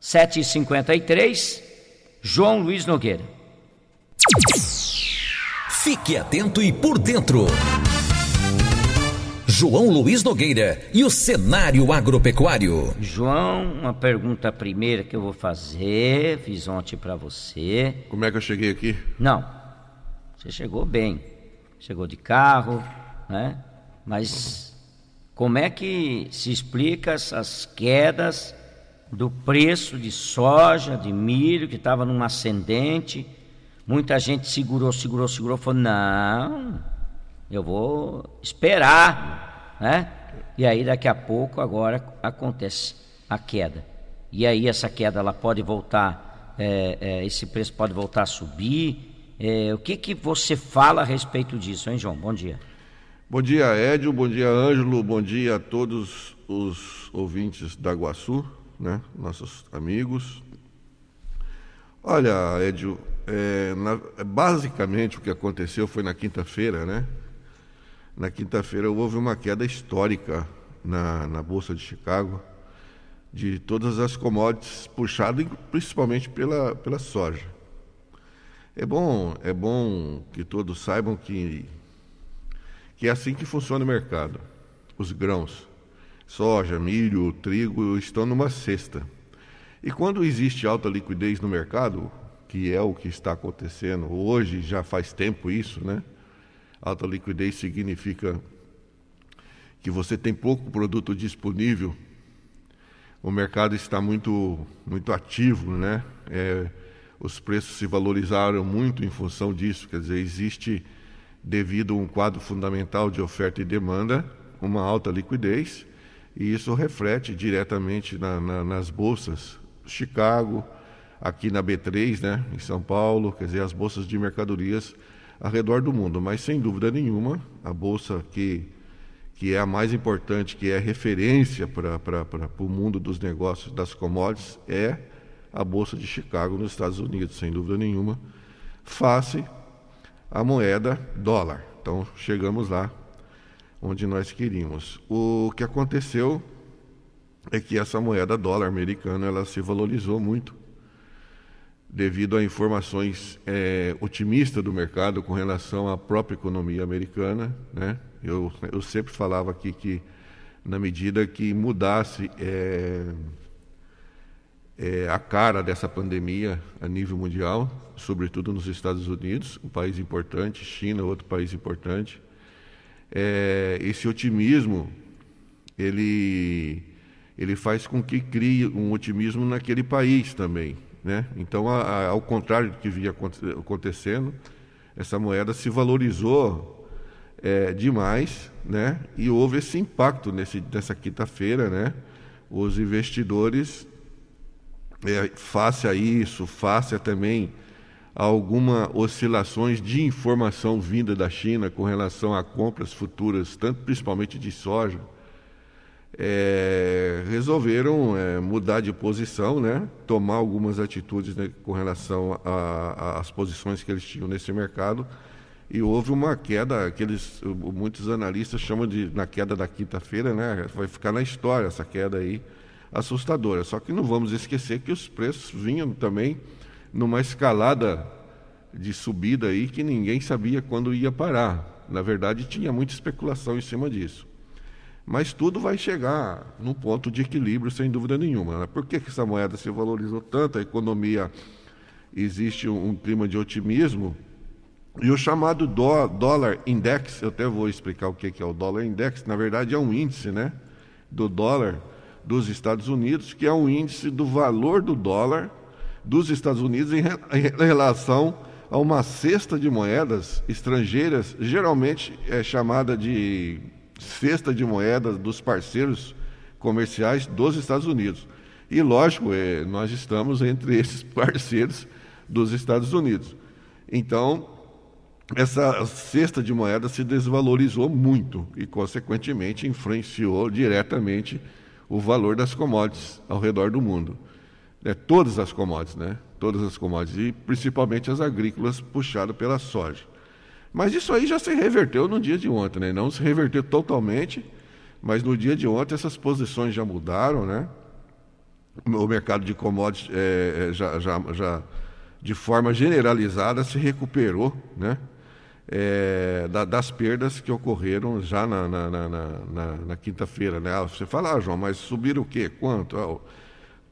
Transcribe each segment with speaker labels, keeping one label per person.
Speaker 1: 7h53, João Luiz Nogueira.
Speaker 2: Fique atento e por dentro. João Luiz Nogueira e o cenário agropecuário.
Speaker 1: João, uma pergunta primeira que eu vou fazer, fiz ontem para você.
Speaker 3: Como é que eu cheguei aqui?
Speaker 1: Não, você chegou bem, chegou de carro, né? Mas como é que se explica essas quedas do preço de soja, de milho, que estava num ascendente? Muita gente segurou, segurou, segurou, falou: não, eu vou esperar, né? E aí daqui a pouco agora acontece a queda. E aí essa queda ela pode voltar, é, é, esse preço pode voltar a subir. É, o que que você fala a respeito disso, hein, João? Bom dia.
Speaker 3: Bom dia, Édio. Bom dia, Ângelo. Bom dia a todos os ouvintes da Guaçu, né? Nossos amigos. Olha, Édio, é, na, basicamente o que aconteceu foi na quinta-feira, né? Na quinta-feira houve uma queda histórica na, na Bolsa de Chicago de todas as commodities, puxado principalmente pela, pela soja. É bom, é bom que todos saibam que, que é assim que funciona o mercado. Os grãos, soja, milho, trigo, estão numa cesta. E quando existe alta liquidez no mercado, que é o que está acontecendo hoje, já faz tempo isso, né? Alta liquidez significa que você tem pouco produto disponível, o mercado está muito, muito ativo, né? É, os preços se valorizaram muito em função disso, quer dizer, existe, devido a um quadro fundamental de oferta e demanda, uma alta liquidez, e isso reflete diretamente na, na, nas bolsas, Chicago, aqui na B3, né, em São Paulo, quer dizer, as bolsas de mercadorias ao redor do mundo. Mas, sem dúvida nenhuma, a bolsa que, que é a mais importante, que é referência para o mundo dos negócios das commodities, é a Bolsa de Chicago, nos Estados Unidos, sem dúvida nenhuma, face à moeda dólar. Então, chegamos lá onde nós queríamos. O que aconteceu é que essa moeda dólar americana ela se valorizou muito devido a informações é, otimistas do mercado com relação à própria economia americana. Né? Eu, eu sempre falava aqui que, na medida que mudasse é, é, a cara dessa pandemia a nível mundial, sobretudo nos Estados Unidos, um país importante, China, outro país importante, é, esse otimismo ele, ele faz com que crie um otimismo naquele país também. Né? Então, a, a, ao contrário do que vinha acontecendo, essa moeda se valorizou é, demais né? e houve esse impacto nesse, nessa quinta-feira. Né? Os investidores, é, face a isso, face a também algumas oscilações de informação vinda da China com relação a compras futuras, tanto principalmente de soja, é, resolveram é, mudar de posição, né? tomar algumas atitudes né, com relação às posições que eles tinham nesse mercado. E houve uma queda, que eles, muitos analistas chamam de na queda da quinta-feira, né? vai ficar na história essa queda aí assustadora. Só que não vamos esquecer que os preços vinham também numa escalada de subida aí que ninguém sabia quando ia parar. Na verdade, tinha muita especulação em cima disso. Mas tudo vai chegar num ponto de equilíbrio, sem dúvida nenhuma. Né? Por que, que essa moeda se valorizou tanto? A economia existe um, um clima de otimismo. E o chamado dó, dólar index, eu até vou explicar o que é o dólar index, na verdade é um índice né, do dólar dos Estados Unidos, que é um índice do valor do dólar dos Estados Unidos em, em relação a uma cesta de moedas estrangeiras, geralmente é chamada de cesta de moedas dos parceiros comerciais dos Estados Unidos. E, lógico, é, nós estamos entre esses parceiros dos Estados Unidos. Então, essa cesta de moedas se desvalorizou muito e, consequentemente, influenciou diretamente o valor das commodities ao redor do mundo. É, todas as commodities, né? Todas as commodities, e principalmente as agrícolas puxadas pela soja. Mas isso aí já se reverteu no dia de ontem, né? Não se reverteu totalmente, mas no dia de ontem essas posições já mudaram, né? o mercado de commodities é, já, já, já, de forma generalizada, se recuperou né? É, da, das perdas que ocorreram já na, na, na, na, na quinta-feira. Né? Ah, você fala, ah, João, mas subiram o quê? Quanto? Ah,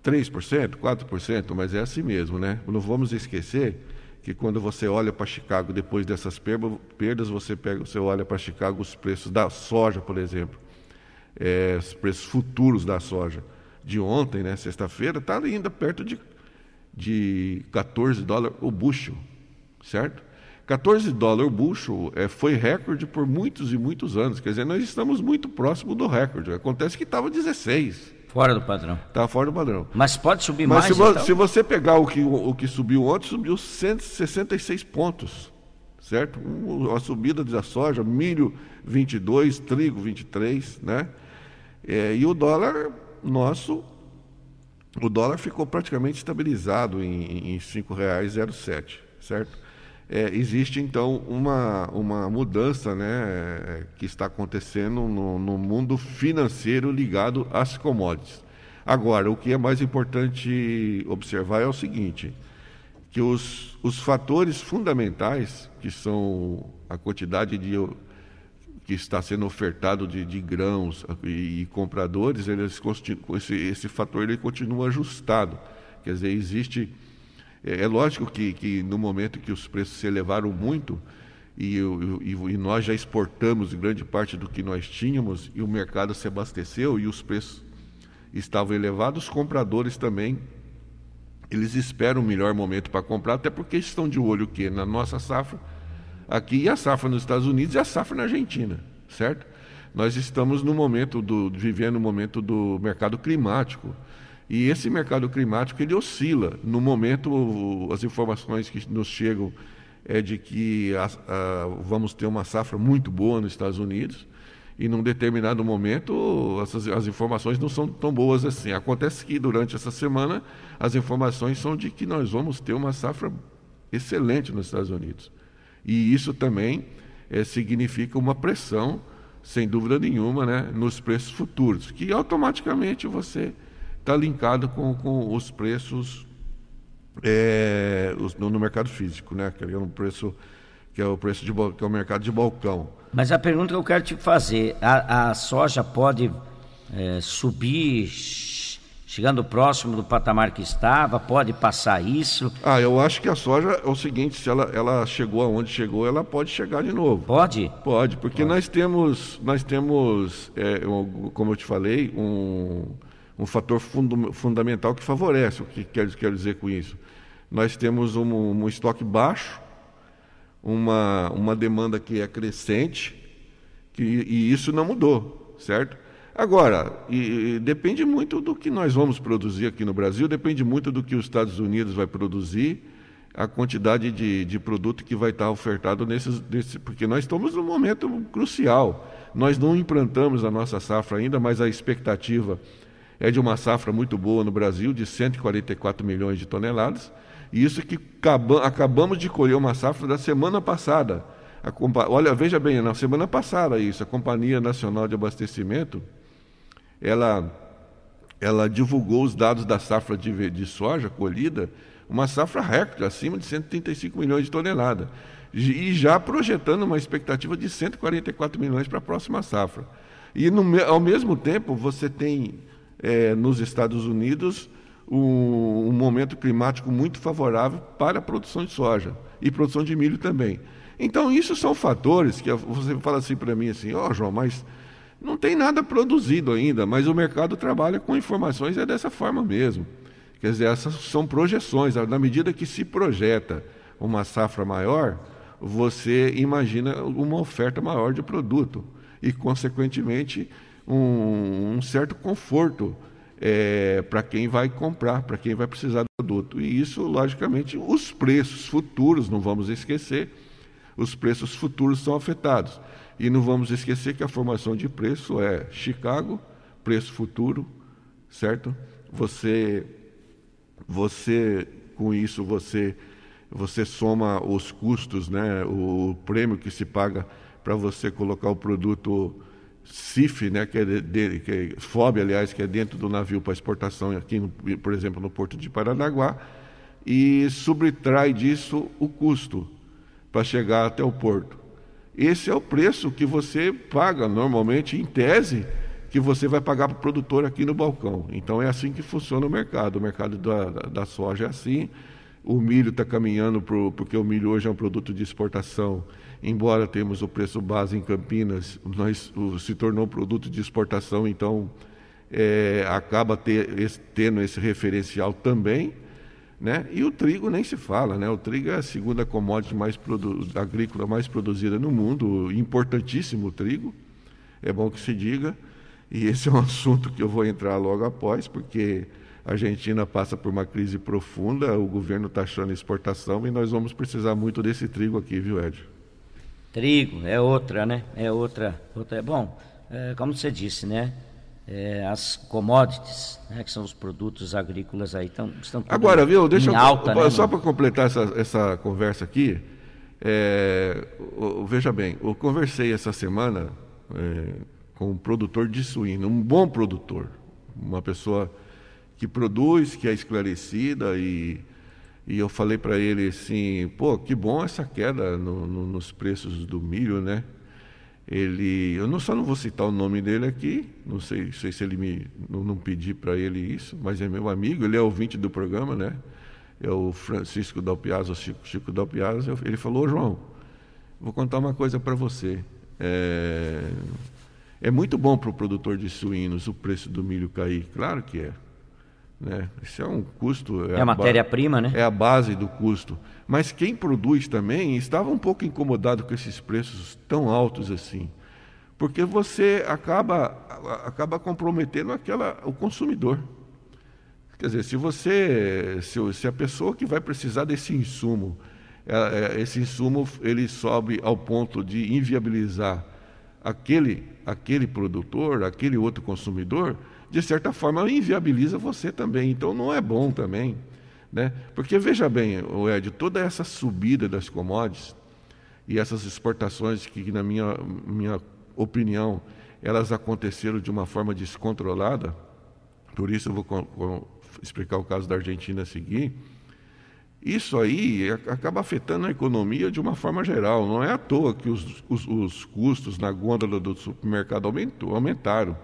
Speaker 3: 3%, 4%, mas é assim mesmo, né? Não vamos esquecer que quando você olha para Chicago depois dessas perdas, você pega, você olha para Chicago os preços da soja, por exemplo, é, os preços futuros da soja de ontem, né, sexta-feira, está ainda perto de, de 14 dólares o bushel, certo? 14 dólares o bushel é, foi recorde por muitos e muitos anos, quer dizer, nós estamos muito próximo do recorde. Acontece que estava 16.
Speaker 1: Fora do padrão.
Speaker 3: Está fora do padrão.
Speaker 1: Mas pode subir
Speaker 3: Mas
Speaker 1: mais?
Speaker 3: se,
Speaker 1: então?
Speaker 3: se você pegar o que, o que subiu ontem, subiu 166 pontos, certo? Uma subida da soja, milho 22, trigo 23, né? É, e o dólar nosso, o dólar ficou praticamente estabilizado em, em R$ 5,07, certo? É, existe então uma, uma mudança né, que está acontecendo no, no, mundo financeiro ligado às commodities. Agora, o que é mais importante observar é o seguinte: que os, os fatores fundamentais, que são a quantidade de que está sendo ofertado de, de grãos e, e, compradores, eles, esse, esse fator ele continua ajustado. Quer dizer, existe é, é lógico que, que no momento que os preços se elevaram muito, e, e, e, nós já exportamos grande parte do que nós tínhamos, e o mercado se abasteceu e os preços estavam elevados, os compradores também, eles esperam o melhor momento para comprar, até porque estão de olho que na nossa safra, aqui e a safra nos Estados Unidos e a safra na Argentina, certo? Nós estamos no momento do vivendo o momento do mercado climático. E esse mercado climático ele oscila. No momento, as informações que nos chegam é de que a, a, vamos ter uma safra muito boa nos Estados Unidos e num determinado momento essas, as informações não são tão boas assim. Acontece que durante essa semana as informações são de que nós vamos ter uma safra excelente nos Estados Unidos. E isso também é, significa uma pressão, sem dúvida nenhuma, né, nos preços futuros, que automaticamente você está linkado com, com os preços é, os, no, no, mercado físico, né? Que é um preço que é o preço de que é o mercado de balcão.
Speaker 1: Mas a pergunta que eu quero te fazer, a, a soja pode é, subir chegando próximo do patamar que estava, pode passar isso?
Speaker 3: Ah, eu acho que a soja é o seguinte, se ela, ela chegou aonde chegou, ela pode chegar de novo.
Speaker 1: Pode?
Speaker 3: Pode, porque pode. nós temos, nós temos, é, como eu te falei, um um fator fund fundamental que favorece. O que quero, quero dizer com isso? Nós temos um, um estoque baixo, uma, uma demanda que é crescente, que, e isso não mudou, certo? Agora, e, e depende muito do que nós vamos produzir aqui no Brasil, depende muito do que os Estados Unidos vai produzir, a quantidade de, de produto que vai estar ofertado nesses, nesses, porque nós estamos num momento crucial. Nós não implantamos a nossa safra ainda, mas a expectativa é de uma safra muito boa no Brasil, de 144 milhões de toneladas. E isso que acabamos de colher uma safra da semana passada. Olha, veja bem, na semana passada isso, a Companhia Nacional de Abastecimento, ela, ela divulgou os dados da safra de, de soja colhida, uma safra recorde, acima de 135 milhões de toneladas. E já projetando uma expectativa de 144 milhões para a próxima safra. E no, ao mesmo tempo você tem é, nos Estados Unidos um, um, momento climático muito favorável para a produção de soja e produção de milho também. Então, isso são fatores que você fala assim para mim assim, ó oh, João, mas não tem nada produzido ainda, mas o mercado trabalha com informações, é dessa forma mesmo. Quer dizer, essas são projeções. Na medida que se projeta uma safra maior, você imagina uma oferta maior de produto e, consequentemente, um, um certo conforto é, para quem vai comprar, para quem vai precisar do produto. E isso, logicamente, os preços futuros, não vamos esquecer, os preços futuros são afetados. E não vamos esquecer que a formação de preço é Chicago, preço futuro, certo? Você, você com isso, você, você soma os custos, né? o prêmio que se paga para você colocar o produto CIF, né, que é de, que é, FOB, aliás, que é dentro do navio para exportação aqui, no, por exemplo, no porto de Paranaguá, e subtrai disso o custo para chegar até o porto. Esse é o preço que você paga normalmente, em tese, que você vai pagar para o produtor aqui no balcão. Então é assim que funciona o mercado. O mercado da, da soja é assim. O milho está caminhando pro, porque o milho hoje é um produto de exportação. Embora temos o preço base em Campinas, nós, o, se tornou produto de exportação, então é, acaba ter, esse, tendo esse referencial também. Né? E o trigo nem se fala, né? O trigo é a segunda commodity mais agrícola mais produzida no mundo, importantíssimo o trigo, é bom que se diga. E esse é um assunto que eu vou entrar logo após, porque a Argentina passa por uma crise profunda, o governo está achando exportação e nós vamos precisar muito desse trigo aqui, viu, Ed?
Speaker 1: Trigo é outra, né? É outra, outra. É bom, é, como você disse, né? é, as commodities, né, que são os produtos agrícolas aí, tão, estão
Speaker 3: Agora, viu, deixa eu,
Speaker 1: alta, né,
Speaker 3: só para completar essa, essa conversa aqui, é, veja bem, eu conversei essa semana é, com um produtor de suíno, um bom produtor, uma pessoa que produz, que é esclarecida e, e eu falei para ele assim, pô, que bom essa queda no, no, nos preços do milho, né? ele eu não só não vou citar o nome dele aqui não sei, sei se ele me não, não pedi para ele isso mas é meu amigo ele é ouvinte do programa né? É o Francisco Dalpiazzo Chico, Chico Dalpiazzo ele falou João vou contar uma coisa para você é, é muito bom para o produtor de suínos o preço do milho cair. Claro que é né? Isso é um custo.
Speaker 1: É, é a matéria-prima, né?
Speaker 3: É a base do custo. Mas quem produz também estava um pouco incomodado com esses preços tão altos assim. Porque você acaba, acaba comprometendo aquela, o consumidor. Quer dizer, se você, se, se a pessoa que vai precisar desse insumo, é, é, esse insumo ele sobe ao ponto de inviabilizar aquele, aquele produtor, aquele outro consumidor, de certa forma, inviabiliza você também. Então, não é bom também. Né? Porque, veja bem, Ed, toda essa subida das commodities e essas exportações que, na minha, minha opinião, elas aconteceram de uma forma descontrolada, por isso eu vou explicar o caso da Argentina a seguir, isso aí acaba afetando a economia de uma forma geral. Não é à toa que os, os, os custos na gôndola do supermercado aumentou, aumentaram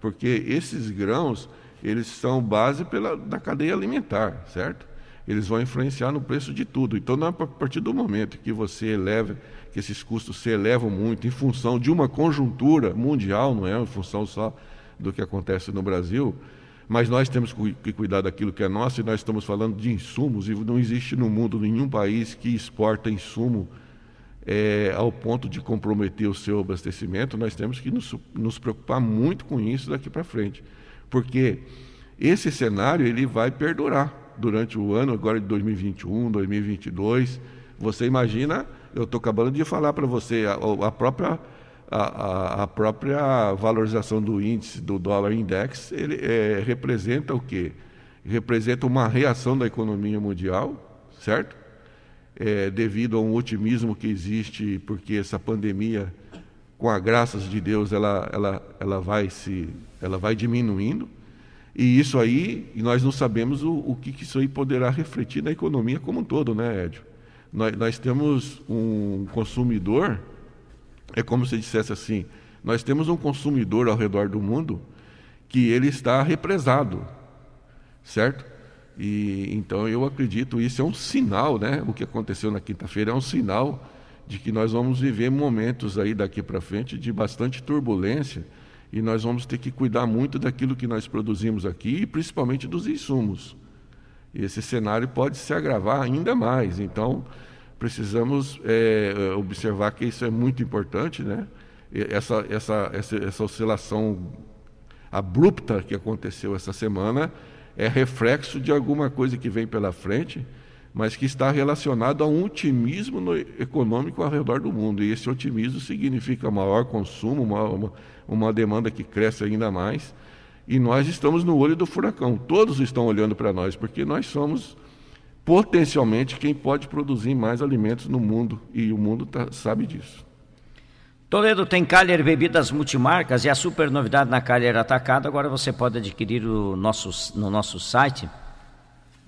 Speaker 3: porque esses grãos eles são base pela, da cadeia alimentar, certo? Eles vão influenciar no preço de tudo. Então, a partir do momento que você eleva, que esses custos se elevam muito em função de uma conjuntura mundial, não é em função só do que acontece no Brasil, mas nós temos que cuidar daquilo que é nosso e nós estamos falando de insumos e não existe no mundo nenhum país que exporta insumo é, ao ponto de comprometer o seu abastecimento, nós temos que nos, nos preocupar muito com isso daqui para frente, porque esse cenário ele vai perdurar durante o ano agora de 2021, 2022. Você imagina, eu estou acabando de falar para você, a, a própria a, a, própria valorização do índice do dólar index ele é, representa o quê? Representa uma reação da economia mundial, certo? É, devido a um otimismo que existe, porque essa pandemia, com a graças de Deus, ela, ela, ela, vai, se, ela vai diminuindo. E isso aí, nós não sabemos o, o que, que isso aí poderá refletir na economia como um todo, né, Edio? Nós, nós temos um consumidor, é como se dissesse assim, nós temos um consumidor ao redor do mundo que ele está represado, certo? E então eu acredito isso é um sinal, né? O que aconteceu na quinta-feira é um sinal de que nós vamos viver momentos aí daqui para frente de bastante turbulência e nós vamos ter que cuidar muito daquilo que nós produzimos aqui e principalmente dos insumos. Esse cenário pode se agravar ainda mais. Então precisamos é, observar que isso é muito importante, né? Essa, essa, essa, essa oscilação abrupta que aconteceu essa semana é reflexo de alguma coisa que vem pela frente, mas que está relacionado a um otimismo econômico ao redor do mundo. E esse otimismo significa maior consumo, uma, uma, uma demanda que cresce ainda mais. E nós estamos no olho do furacão. Todos estão olhando para nós, porque nós somos potencialmente quem pode produzir mais alimentos no mundo. E o mundo tá, sabe disso.
Speaker 1: Toledo tem Caller Bebidas Multimarcas e a super novidade na Caller Atacado. Agora você pode adquirir o nosso, no nosso site.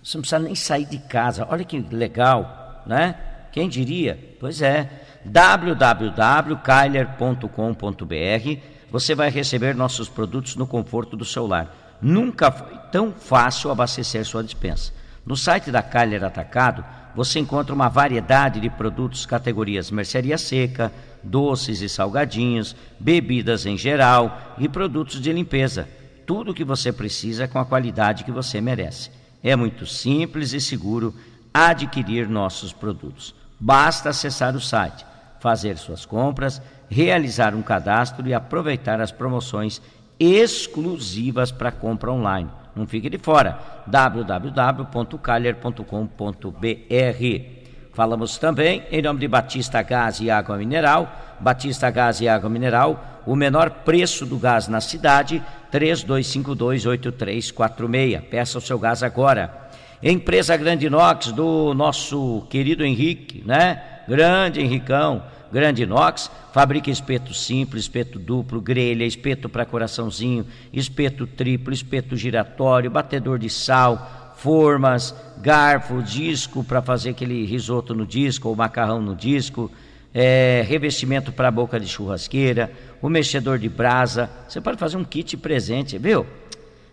Speaker 1: Você não precisa nem sair de casa. Olha que legal, né? Quem diria? Pois é. www.kyler.com.br Você vai receber nossos produtos no conforto do seu lar. Nunca foi tão fácil abastecer sua dispensa. No site da Kyler Atacado, você encontra uma variedade de produtos categorias mercearia seca, doces e salgadinhos, bebidas em geral e produtos de limpeza. Tudo o que você precisa com a qualidade que você merece. É muito simples e seguro adquirir nossos produtos. Basta acessar o site, fazer suas compras, realizar um cadastro e aproveitar as promoções exclusivas para compra online. Não fique de fora. www.caler.com.br Falamos também em nome de Batista Gás e Água Mineral. Batista Gás e Água Mineral, o menor preço do gás na cidade, 32528346. Peça o seu gás agora. Empresa Grande Inox do nosso querido Henrique, né? Grande Henricão, Grande Inox, fabrica espeto simples, espeto duplo, grelha, espeto para coraçãozinho, espeto triplo, espeto giratório, batedor de sal, formas, garfo, disco para fazer aquele risoto no disco ou macarrão no disco, é, revestimento para boca de churrasqueira, o mexedor de brasa. Você pode fazer um kit presente, viu?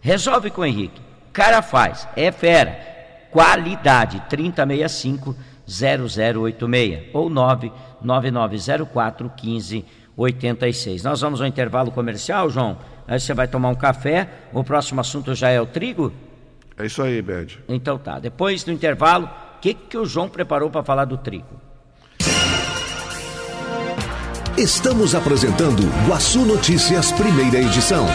Speaker 1: Resolve com o Henrique. Cara faz, é fera. Qualidade 3065 0086 ou 99904 1586. Nós vamos ao intervalo comercial, João. Aí você vai tomar um café. O próximo assunto já é o trigo.
Speaker 3: É isso aí, Bed.
Speaker 1: Então tá. Depois do intervalo, o que, que o João preparou para falar do trigo?
Speaker 2: Estamos apresentando Guaçu Notícias, primeira edição.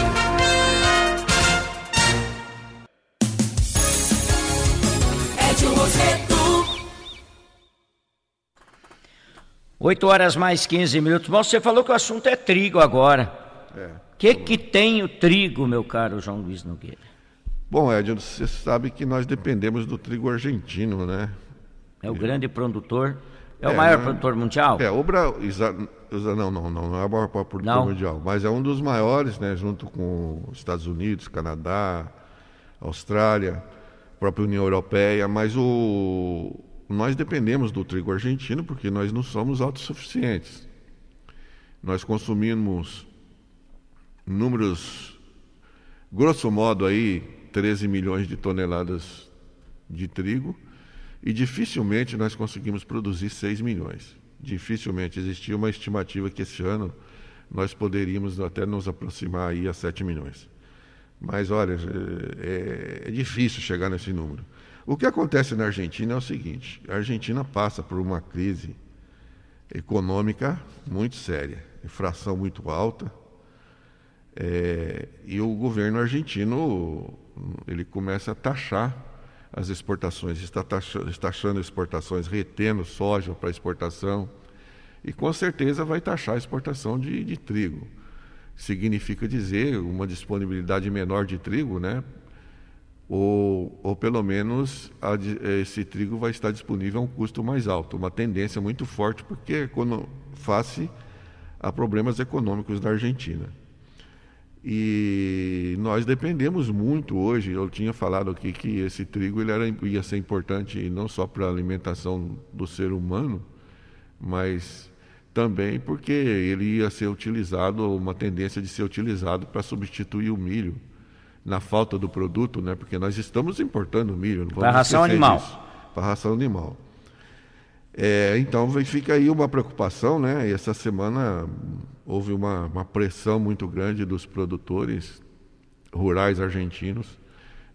Speaker 1: Oito horas mais 15 minutos. Bom, você falou que o assunto é trigo agora. O é. que, que tem o trigo, meu caro João Luiz Nogueira?
Speaker 3: Bom, Edson, você sabe que nós dependemos do trigo argentino, né?
Speaker 1: É o grande produtor. É, é o maior né? produtor mundial?
Speaker 3: É, o Brasil. Não, não, não, não é o maior produtor não. mundial, mas é um dos maiores, né? Junto com os Estados Unidos, Canadá, Austrália, própria União Europeia, mas o. Nós dependemos do trigo argentino porque nós não somos autossuficientes. Nós consumimos números, grosso modo aí, 13 milhões de toneladas de trigo e dificilmente nós conseguimos produzir 6 milhões. Dificilmente existia uma estimativa que esse ano nós poderíamos até nos aproximar aí a 7 milhões. Mas olha, é, é difícil chegar nesse número. O que acontece na Argentina é o seguinte: a Argentina passa por uma crise econômica muito séria, inflação muito alta, é, e o governo argentino ele começa a taxar as exportações, está taxando, taxando exportações, retendo soja para exportação, e com certeza vai taxar a exportação de, de trigo. Significa dizer uma disponibilidade menor de trigo, né? Ou, ou pelo menos a, esse trigo vai estar disponível a um custo mais alto, uma tendência muito forte, porque face a problemas econômicos da Argentina. E nós dependemos muito hoje, eu tinha falado aqui que esse trigo ele era, ia ser importante não só para a alimentação do ser humano, mas também porque ele ia ser utilizado, uma tendência de ser utilizado para substituir o milho na falta do produto, né? Porque nós estamos importando milho.
Speaker 1: Para ração animal.
Speaker 3: Para ração animal. É, então fica aí uma preocupação, né? E essa semana houve uma, uma pressão muito grande dos produtores rurais argentinos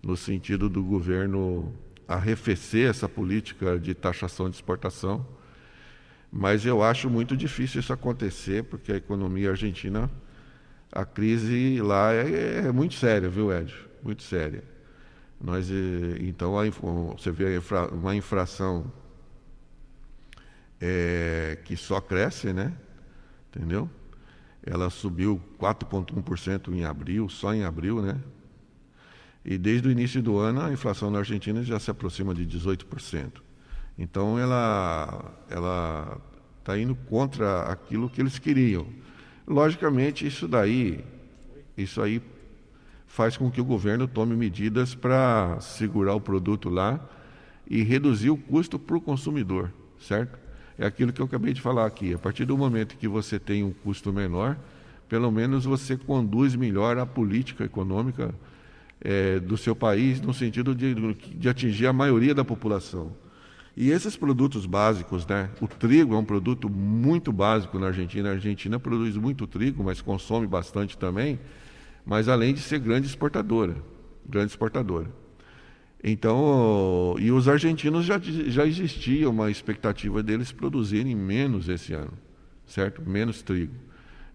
Speaker 3: no sentido do governo arrefecer essa política de taxação de exportação. Mas eu acho muito difícil isso acontecer, porque a economia argentina, a crise lá é, é muito séria, viu, Ed? Muito séria. Nós, eh, então, você vê uma infração é, que só cresce, né? Entendeu? Ela subiu 4,1% em abril, só em abril, né? E desde o início do ano a inflação na Argentina já se aproxima de 18%. Então ela está indo contra aquilo que eles queriam. Logicamente, isso daí, isso aí faz com que o governo tome medidas para segurar o produto lá e reduzir o custo para o consumidor, certo? É aquilo que eu acabei de falar aqui. A partir do momento que você tem um custo menor, pelo menos você conduz melhor a política econômica é, do seu país, no sentido de, de atingir a maioria da população. E esses produtos básicos, né? O trigo é um produto muito básico na Argentina. A Argentina produz muito trigo, mas consome bastante também. Mas além de ser grande exportadora, grande exportadora. Então, e os argentinos já, já existia uma expectativa deles produzirem menos esse ano, certo? Menos trigo.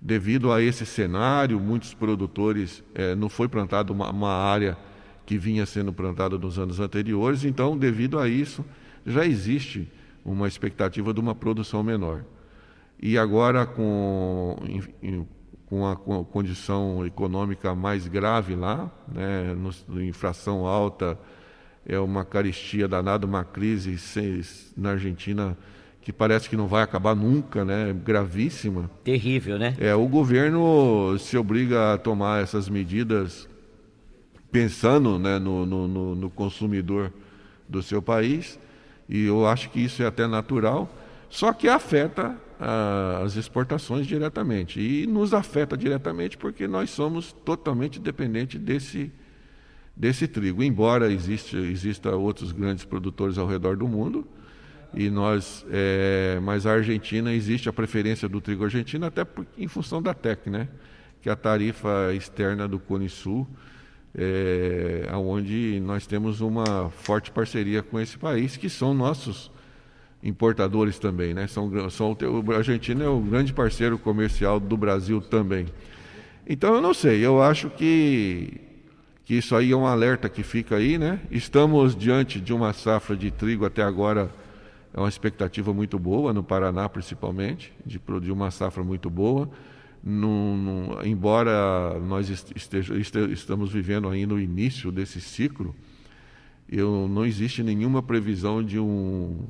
Speaker 3: Devido a esse cenário, muitos produtores, é, não foi plantada uma, uma área que vinha sendo plantada nos anos anteriores, então, devido a isso, já existe uma expectativa de uma produção menor. E agora, com, com, a, condição econômica mais grave lá, né, no, inflação alta, é uma caristia danada, uma crise na Argentina que parece que não vai acabar nunca, né? Gravíssima.
Speaker 1: Terrível, né?
Speaker 3: É, o governo se obriga a tomar essas medidas pensando né, no, no, no consumidor do seu país, e eu acho que isso é até natural, só que afeta as exportações diretamente. E nos afeta diretamente porque nós somos totalmente dependentes desse desse trigo. Embora exista, exista outros grandes produtores ao redor do mundo, e nós, é, mas a Argentina existe a preferência do trigo argentino até por, em função da TEC, né? que é a tarifa externa do Cone Sul, é, onde nós temos uma forte parceria com esse país, que são nossos importadores também, né? São, são, a Argentina é o grande parceiro comercial do Brasil também. Então eu não sei, eu acho que que isso aí é um alerta que fica aí, né? Estamos diante de uma safra de trigo até agora, é uma expectativa muito boa, no Paraná principalmente, de produzir uma safra muito boa. Embora nós esteja, estamos vivendo ainda o início desse ciclo, eu, não existe nenhuma previsão de um,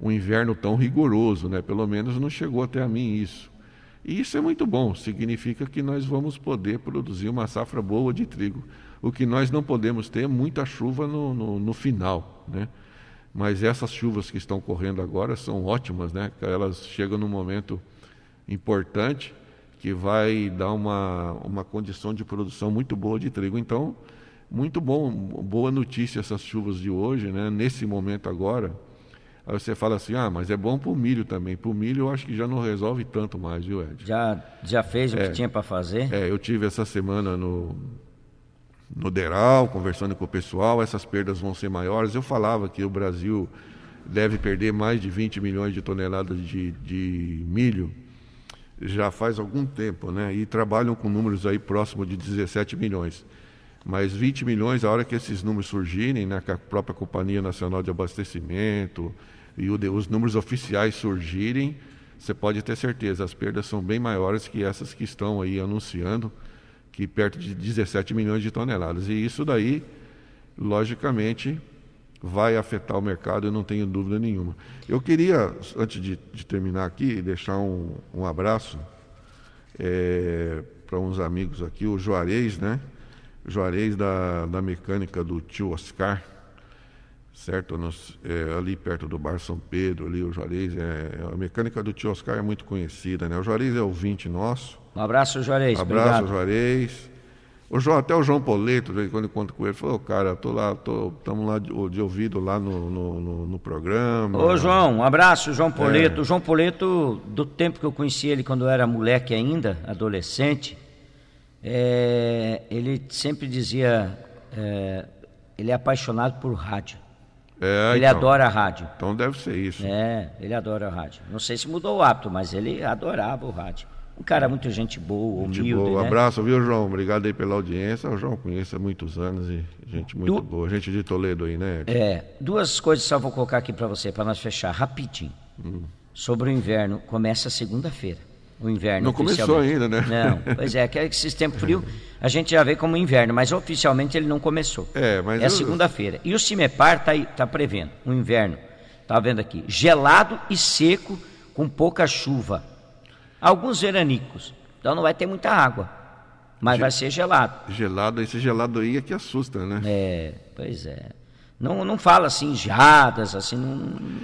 Speaker 3: um inverno tão rigoroso, né? pelo menos não chegou até a mim isso. E isso é muito bom, significa que nós vamos poder produzir uma safra boa de trigo. O que nós não podemos ter é muita chuva no, no, no final, né? Mas essas chuvas que estão correndo agora são ótimas, né? Elas chegam num momento importante que vai dar uma, uma condição de produção muito boa de trigo. Então, muito bom, boa notícia essas chuvas de hoje, né? Nesse momento agora. Aí você fala assim, ah, mas é bom para o milho também. Para o milho eu acho que já não resolve tanto mais, viu, Ed?
Speaker 1: Já, já fez o é, que tinha para fazer?
Speaker 3: É, eu tive essa semana no, no Deral, conversando com o pessoal, essas perdas vão ser maiores. Eu falava que o Brasil deve perder mais de 20 milhões de toneladas de, de milho já faz algum tempo, né? E trabalham com números aí próximo de 17 milhões. Mas 20 milhões, a hora que esses números surgirem, né, que a própria Companhia Nacional de Abastecimento e o, os números oficiais surgirem, você pode ter certeza, as perdas são bem maiores que essas que estão aí anunciando que perto de 17 milhões de toneladas. E isso daí, logicamente, vai afetar o mercado, eu não tenho dúvida nenhuma. Eu queria, antes de, de terminar aqui, deixar um, um abraço é, para uns amigos aqui, o Juarez, né? Juarez da, da mecânica do tio Oscar, certo? Nos, é, ali perto do Bar São Pedro, ali o Juarez, é, a mecânica do tio Oscar é muito conhecida, né? O Juarez é ouvinte nosso,
Speaker 1: um abraço, Juarez.
Speaker 3: Abraço, Obrigado. Juarez. O João, até o João Poleto, quando eu encontro com ele, falou, cara, tô lá, estamos lá de, de, ouvido lá no, no, no, no, programa.
Speaker 1: Ô João, um abraço, João Poleto. É. O João Poleto, do tempo que eu conheci ele quando eu era moleque ainda, adolescente, é, ele sempre dizia, é, ele é apaixonado por rádio. É, ele então, adora a rádio.
Speaker 3: Então deve ser isso.
Speaker 1: É, ele adora a rádio. Não sei se mudou o hábito, mas ele adorava o rádio. Um cara muito gente boa, humilde. Gente boa.
Speaker 3: Né? Abraço, viu, João? Obrigado aí pela audiência. O João conheço há muitos anos e gente muito du... boa. Gente de Toledo aí, né?
Speaker 1: É. Duas coisas só vou colocar aqui para você, para nós fechar rapidinho. Hum. Sobre o inverno, começa segunda-feira. O inverno.
Speaker 3: Não começou ainda, né?
Speaker 1: Não, pois é, que esse tempo frio a gente já vê como inverno, mas oficialmente ele não começou.
Speaker 3: É, mas.
Speaker 1: É eu... segunda-feira. E o CIMEPAR está tá prevendo um inverno, tá vendo aqui, gelado e seco, com pouca chuva alguns veranicos. Então não vai ter muita água, mas vai ser gelado.
Speaker 3: Gelado, esse gelado aí é que assusta, né?
Speaker 1: É, pois é. Não, não fala assim, geadas, assim, não,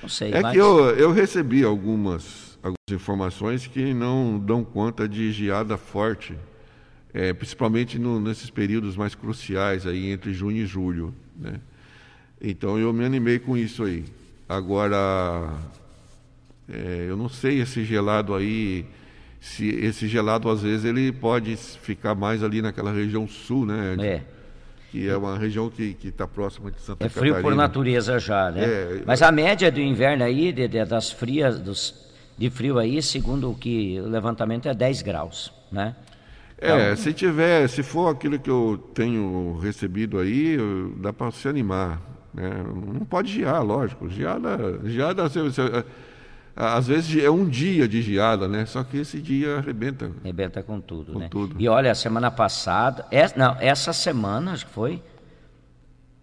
Speaker 1: não sei.
Speaker 3: É
Speaker 1: mas...
Speaker 3: que eu, eu recebi algumas, algumas informações que não dão conta de geada forte, é, principalmente no, nesses períodos mais cruciais aí entre junho e julho, né? Então eu me animei com isso aí. Agora, é, eu não sei esse gelado aí, se esse gelado às vezes ele pode ficar mais ali naquela região sul, né?
Speaker 1: É
Speaker 3: que é uma região que está próxima de Santa Catarina.
Speaker 1: É frio por natureza já, né? É, Mas a média do inverno aí, de, de, das frias, dos, de frio aí, segundo o que o levantamento é 10 graus, né?
Speaker 3: É, então, se tiver, se for aquilo que eu tenho recebido aí, dá para se animar. Né? Não pode gear, lógico. Geada, geada você, você, às vezes é um dia de geada, né? Só que esse dia arrebenta.
Speaker 1: Arrebenta com tudo,
Speaker 3: com
Speaker 1: né?
Speaker 3: Tudo.
Speaker 1: E olha, a semana passada, essa, não, essa semana, acho que foi,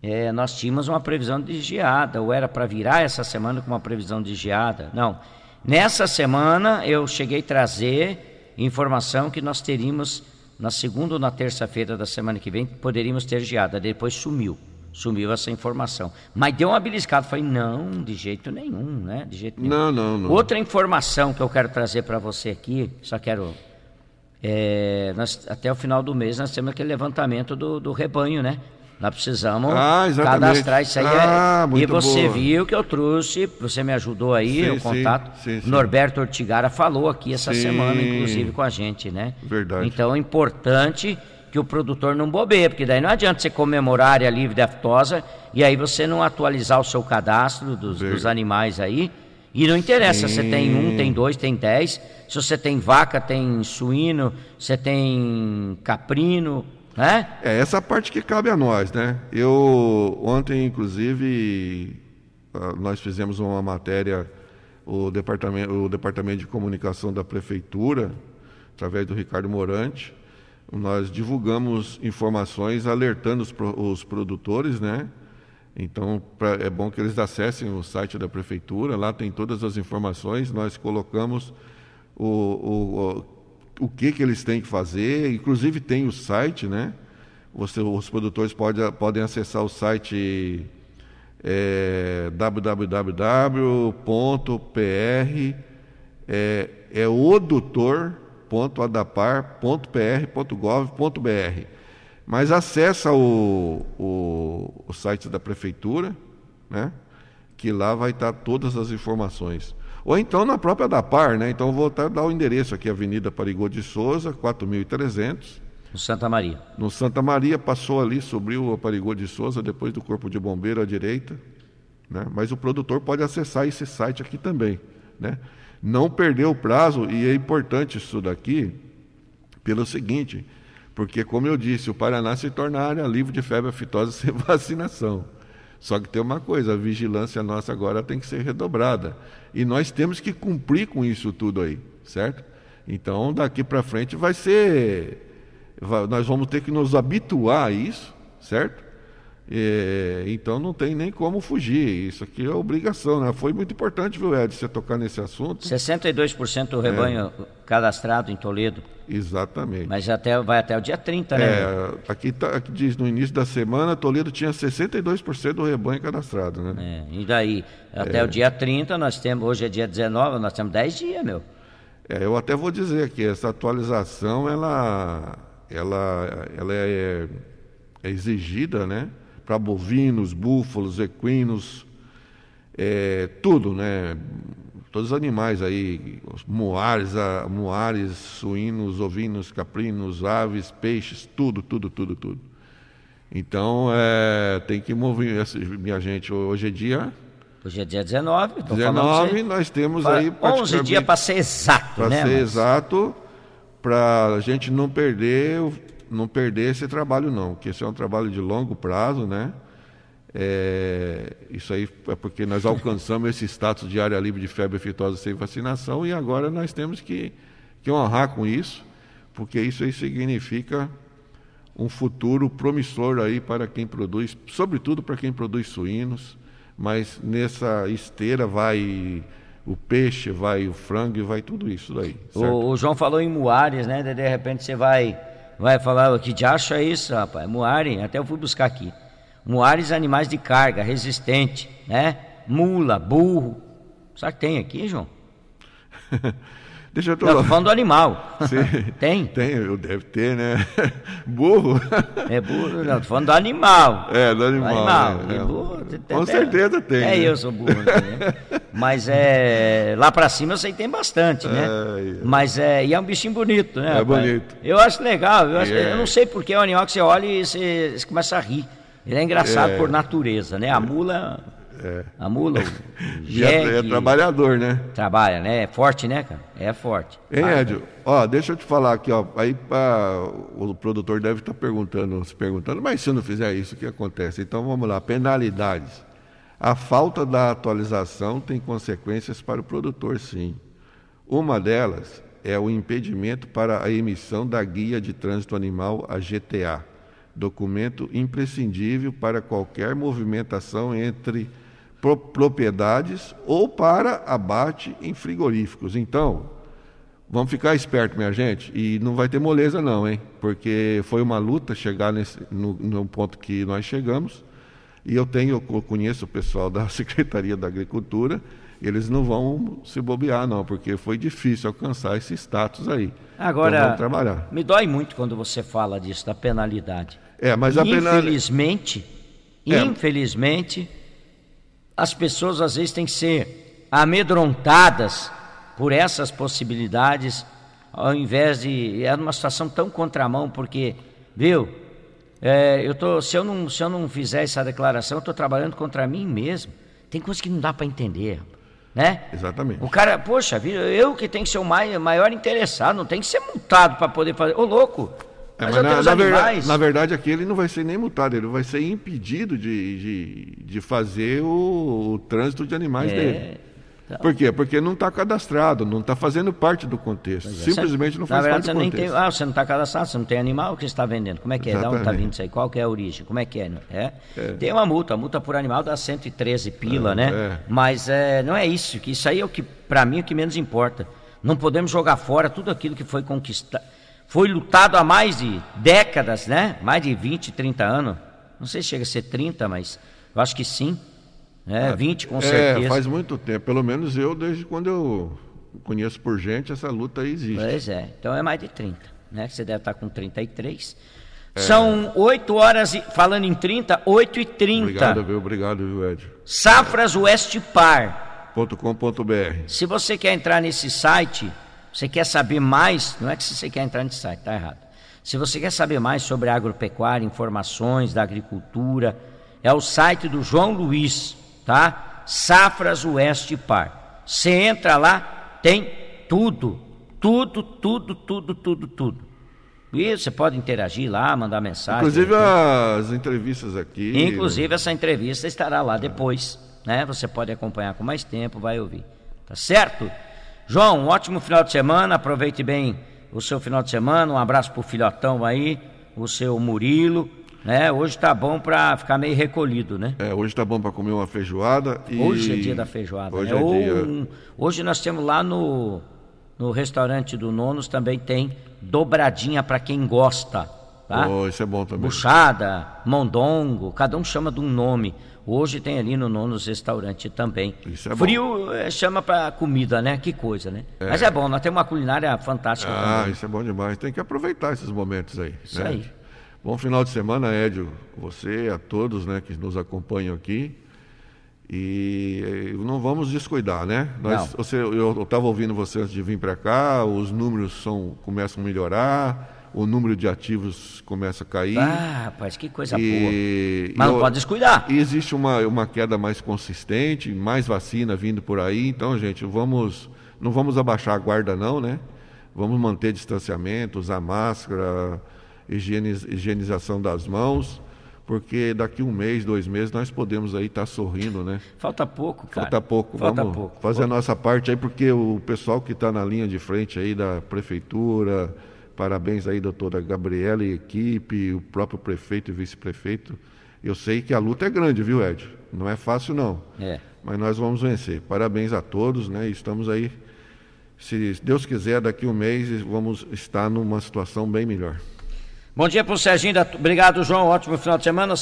Speaker 1: é, nós tínhamos uma previsão de geada, ou era para virar essa semana com uma previsão de geada. Não. Nessa semana eu cheguei a trazer informação que nós teríamos na segunda ou na terça-feira da semana que vem, poderíamos ter geada, depois sumiu sumiu essa informação. Mas deu uma beliscada. Falei, não, de jeito nenhum, né? De jeito nenhum.
Speaker 3: Não, não, não.
Speaker 1: Outra informação que eu quero trazer para você aqui, só quero. É, nós, até o final do mês nós temos aquele levantamento do, do rebanho, né? Nós precisamos
Speaker 3: ah,
Speaker 1: cadastrar isso aí.
Speaker 3: Ah,
Speaker 1: e você
Speaker 3: boa.
Speaker 1: viu que eu trouxe, você me ajudou aí,
Speaker 3: sim,
Speaker 1: o contato.
Speaker 3: Sim, sim,
Speaker 1: Norberto Ortigara falou aqui essa semana, inclusive, com a gente, né?
Speaker 3: Verdade.
Speaker 1: Então é importante que o produtor não bobeia, porque daí não adianta você comemorar a área livre de aftosa e aí você não atualizar o seu cadastro dos, dos animais aí. E não interessa se tem um, tem dois, tem dez. Se você tem vaca, tem suíno, você tem caprino, né?
Speaker 3: É essa parte que cabe a nós, né? Eu ontem, inclusive, ah, nós fizemos uma matéria, o departamento, o departamento de comunicação da prefeitura, através do Ricardo Morante, nós divulgamos informações alertando os, os produtores, né? Então, pra, é bom que eles acessem o site da prefeitura, lá tem todas as informações, nós colocamos o, o, o, o que, que eles têm que fazer, inclusive tem o site, né? Você, os produtores pode, podem acessar o site é, www.pr é, é odutor www.adapar.pr.gov.br. Mas acessa o, o, o site da prefeitura, né? que lá vai estar todas as informações. Ou então na própria Adapar, né? Então vou dar o endereço aqui, Avenida Parigô de Souza, 4300.
Speaker 1: No Santa Maria.
Speaker 3: No Santa Maria, passou ali, subiu a Parigô de Souza, depois do Corpo de Bombeiro à direita. Né? Mas o produtor pode acessar esse site aqui também. Né? Não perder o prazo, e é importante isso daqui, pelo seguinte, porque, como eu disse, o Paraná se torna área livre de febre aftosa sem vacinação. Só que tem uma coisa, a vigilância nossa agora tem que ser redobrada. E nós temos que cumprir com isso tudo aí, certo? Então, daqui para frente vai ser. Nós vamos ter que nos habituar a isso, certo? É, então não tem nem como fugir. Isso aqui é obrigação, né? Foi muito importante, viu, Ed, você tocar nesse assunto.
Speaker 1: 62% do rebanho é. cadastrado em Toledo.
Speaker 3: Exatamente.
Speaker 1: Mas até, vai até o dia 30, né?
Speaker 3: É, aqui, tá, aqui diz no início da semana, Toledo tinha 62% do rebanho cadastrado, né?
Speaker 1: É, e daí? Até é. o dia 30, nós temos, hoje é dia 19, nós temos 10 dias, meu.
Speaker 3: É, eu até vou dizer aqui, essa atualização, ela, ela, ela é, é exigida, né? Para bovinos, búfalos, equinos, é, tudo, né? Todos os animais aí, moares, a, moares, suínos, ovinos, caprinos, aves, peixes, tudo, tudo, tudo, tudo. Então, é, tem que mover, minha gente, hoje é dia...
Speaker 1: Hoje é dia 19.
Speaker 3: 19, nós temos aí...
Speaker 1: 11 dias para ser exato,
Speaker 3: Para
Speaker 1: né,
Speaker 3: ser
Speaker 1: mas...
Speaker 3: exato, para a gente não perder não perder esse trabalho não, porque esse é um trabalho de longo prazo, né? É, isso aí é porque nós alcançamos esse status de área livre de febre aftosa sem vacinação e agora nós temos que, que honrar com isso, porque isso aí significa um futuro promissor aí para quem produz, sobretudo para quem produz suínos, mas nessa esteira vai o peixe, vai o frango e vai tudo isso daí.
Speaker 1: O, o, João falou em muares, né? De repente você vai, vai falar, que de acha isso, rapaz? Muari, até eu fui buscar aqui. Muares, animais de carga, resistente, né? Mula, burro. Sabe que tem aqui, João?
Speaker 3: Deixa eu
Speaker 1: tô... Não, falando do animal.
Speaker 3: Sim.
Speaker 1: tem?
Speaker 3: Tem, eu deve ter, né? burro.
Speaker 1: É burro, não, tô falando do animal.
Speaker 3: É, do animal. Do animal.
Speaker 1: É, é. Burro,
Speaker 3: Com certeza tem.
Speaker 1: É, né? eu sou burro. Né? Mas é. Lá pra cima eu sei que tem bastante, né? É, é. Mas é. E é um bichinho bonito, né?
Speaker 3: É rapaz? bonito.
Speaker 1: Eu acho legal. Eu, acho, é. eu não sei porque é um animal que você olha e você, você começa a rir. Ele é engraçado é. por natureza, né? A mula é. A mula, o
Speaker 3: jegue, é, é, trabalhador, né?
Speaker 1: Trabalha, né? É forte, né, cara? É forte.
Speaker 3: Hein, Edio? Ó, deixa eu te falar aqui, ó. Aí pra, o produtor deve estar tá perguntando, se perguntando, mas se eu não fizer isso, o que acontece? Então vamos lá, penalidades. A falta da atualização tem consequências para o produtor, sim. Uma delas é o impedimento para a emissão da Guia de Trânsito Animal, a GTA, documento imprescindível para qualquer movimentação entre propriedades ou para abate em frigoríficos. Então, vamos ficar esperto, minha gente, e não vai ter moleza não, hein? Porque foi uma luta chegar nesse, no, no ponto que nós chegamos. E eu tenho, eu conheço o pessoal da Secretaria da Agricultura, eles não vão se bobear não, porque foi difícil alcançar esse status aí.
Speaker 1: Agora, então, trabalhar. me dói muito quando você fala disso, da penalidade.
Speaker 3: É, mas a penalidade...
Speaker 1: Infelizmente, é. infelizmente, as pessoas às vezes têm que ser amedrontadas por essas possibilidades, ao invés de. É uma situação tão contramão, porque, viu? É, eu tô, se, eu não, se eu não fizer essa declaração, eu estou trabalhando contra mim mesmo. Tem coisas que não dá para entender, né?
Speaker 3: Exatamente.
Speaker 1: O cara, poxa, eu que tenho que ser o maior interessado, não tem que ser multado para poder fazer. Ô, louco!
Speaker 3: É, mas, mas na, na, verdade, na, verdade, aqui ele não vai ser nem multado, ele vai ser impedido de, de, de fazer o, o, trânsito de animais é, dele. Então... Por quê? Porque não está cadastrado, não está fazendo parte do contexto. É, Simplesmente não faz verdade, parte do contexto.
Speaker 1: Tem, ah, você não está cadastrado, você não tem animal, o que você está vendendo? Como é que é? Exatamente. De onde está vindo isso aí? Qual que é a origem? Como é que é? é? é. Tem uma multa, a multa por animal dá 113 pila, é, né? É. Mas é, não é isso, que isso aí é o que, para mim, é o que menos importa. Não podemos jogar fora tudo aquilo que foi conquistado foi lutado há mais de décadas, né? Mais de 20, 30 anos. Não sei se chega a ser 30, mas eu acho que sim. É, 20 com é, certeza.
Speaker 3: É, faz muito tempo. Pelo menos eu, desde quando eu conheço por gente, essa luta aí existe.
Speaker 1: Pois é. Então é mais de 30, né? Você deve estar com 33. É. São 8 horas, e, falando em 30, 8 e 30.
Speaker 3: Obrigado, viu? Obrigado, viu, Ed?
Speaker 1: Safras
Speaker 3: Westpar.com.br.
Speaker 1: Se você quer entrar nesse site, você quer saber mais, não é que você quer entrar nesse site, está errado. Se você quer saber mais sobre agropecuária, informações da agricultura, é o site do João Luiz, tá? Safras Oeste Par. Você entra lá, tem tudo, tudo, tudo, tudo, tudo, tudo. E você pode interagir lá, mandar mensagem.
Speaker 3: Inclusive as entrevistas aqui.
Speaker 1: Inclusive essa entrevista estará lá depois, né? Você pode acompanhar com mais tempo, vai ouvir. Tá certo? João, um ótimo final de semana, aproveite bem o seu final de semana, um abraço pro filhotão aí, o seu Murilo, né? Hoje tá bom para ficar meio recolhido, né?
Speaker 3: É, hoje tá bom para comer uma feijoada
Speaker 1: e... Hoje é dia da feijoada,
Speaker 3: hoje né? É dia...
Speaker 1: Um... Hoje nós temos lá no, no restaurante do Nonos também tem dobradinha para quem gosta, tá?
Speaker 3: Oh, isso é bom também.
Speaker 1: Buchada, mondongo, cada um chama de um nome. Hoje tem ali no Nonos Restaurante também.
Speaker 3: Isso é
Speaker 1: Frio é, chama para comida, né? Que coisa, né? É. Mas é bom, nós temos uma culinária fantástica
Speaker 3: ah,
Speaker 1: também.
Speaker 3: isso é bom demais. Tem que aproveitar esses momentos aí.
Speaker 1: Isso né? aí.
Speaker 3: Bom final de semana, Édio. Você, a todos né, que nos acompanham aqui. E não vamos descuidar, né? Nós, você, eu estava ouvindo você antes de vir para cá, os números são, começam a melhorar o número de ativos começa a cair.
Speaker 1: Ah, rapaz, que coisa e, boa. Mas não pode descuidar.
Speaker 3: E existe uma, uma queda mais consistente, mais vacina vindo por aí. Então, gente, vamos, não vamos abaixar a guarda, não, né? Vamos manter distanciamento, usar máscara, higieniz, higienização das mãos porque daqui um mês, dois meses, nós podemos aí estar tá sorrindo, né?
Speaker 1: Falta pouco, cara.
Speaker 3: Falta pouco.
Speaker 1: Falta
Speaker 3: Vamos
Speaker 1: pouco.
Speaker 3: fazer a nossa parte aí, porque o pessoal que está na linha de frente aí da prefeitura, Parabéns aí, doutora Gabriela e equipe, o próprio prefeito e vice-prefeito. Eu sei que a luta é grande, viu, Ed? Não é fácil, não.
Speaker 1: É.
Speaker 3: Mas nós vamos vencer. Parabéns a todos, né? Estamos aí. Se Deus quiser, daqui a um mês vamos estar numa situação bem melhor.
Speaker 1: Bom dia para o Serginho. Da... Obrigado, João. Ótimo final de semana.